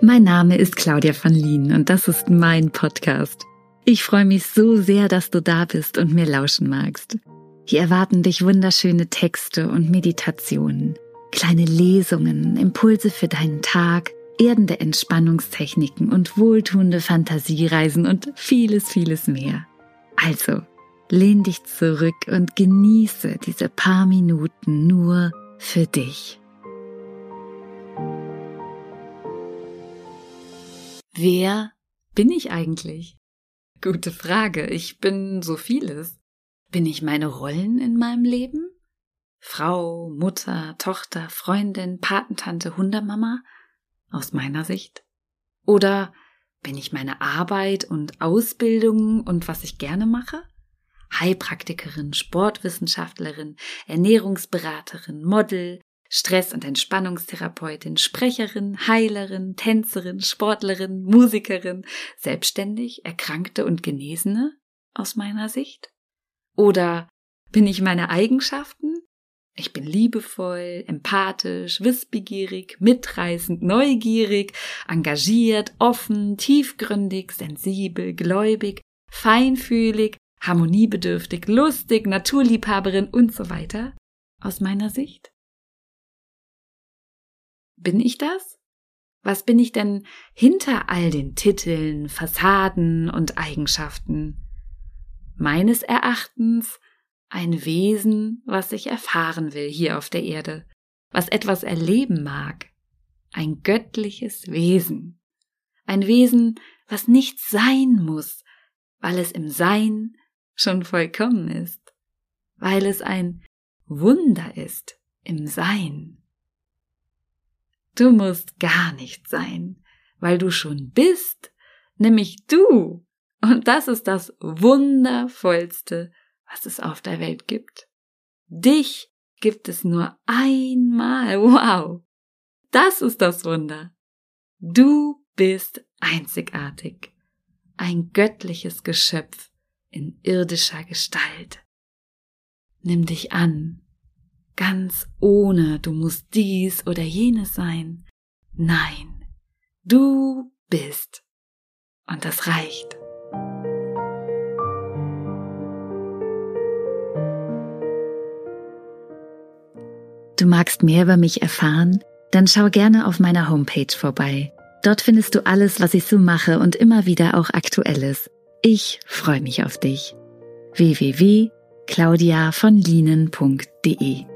Mein Name ist Claudia von Lien und das ist mein Podcast. Ich freue mich so sehr, dass du da bist und mir lauschen magst. Hier erwarten dich wunderschöne Texte und Meditationen, kleine Lesungen, Impulse für deinen Tag, erdende Entspannungstechniken und wohltuende Fantasiereisen und vieles, vieles mehr. Also, lehn dich zurück und genieße diese paar Minuten nur für dich. Wer bin ich eigentlich? Gute Frage. Ich bin so vieles. Bin ich meine Rollen in meinem Leben? Frau, Mutter, Tochter, Freundin, Patentante, Hundemama? Aus meiner Sicht? Oder bin ich meine Arbeit und Ausbildung und was ich gerne mache? Heilpraktikerin, Sportwissenschaftlerin, Ernährungsberaterin, Model, Stress- und Entspannungstherapeutin, Sprecherin, Heilerin, Tänzerin, Sportlerin, Musikerin, selbstständig, Erkrankte und Genesene aus meiner Sicht? Oder bin ich meine Eigenschaften? Ich bin liebevoll, empathisch, wissbegierig, mitreißend, neugierig, engagiert, offen, tiefgründig, sensibel, gläubig, feinfühlig, harmoniebedürftig, lustig, Naturliebhaberin und so weiter aus meiner Sicht? Bin ich das? Was bin ich denn hinter all den Titeln, Fassaden und Eigenschaften? Meines Erachtens ein Wesen, was ich erfahren will hier auf der Erde, was etwas erleben mag, ein göttliches Wesen, ein Wesen, was nicht sein muss, weil es im Sein schon vollkommen ist, weil es ein Wunder ist im Sein. Du musst gar nicht sein, weil du schon bist, nämlich du. Und das ist das Wundervollste, was es auf der Welt gibt. Dich gibt es nur einmal. Wow. Das ist das Wunder. Du bist einzigartig. Ein göttliches Geschöpf in irdischer Gestalt. Nimm dich an ganz ohne du musst dies oder jenes sein. Nein, du bist. Und das reicht. Du magst mehr über mich erfahren? Dann schau gerne auf meiner Homepage vorbei. Dort findest du alles, was ich so mache und immer wieder auch Aktuelles. Ich freue mich auf dich. www.claudiavonlinen.de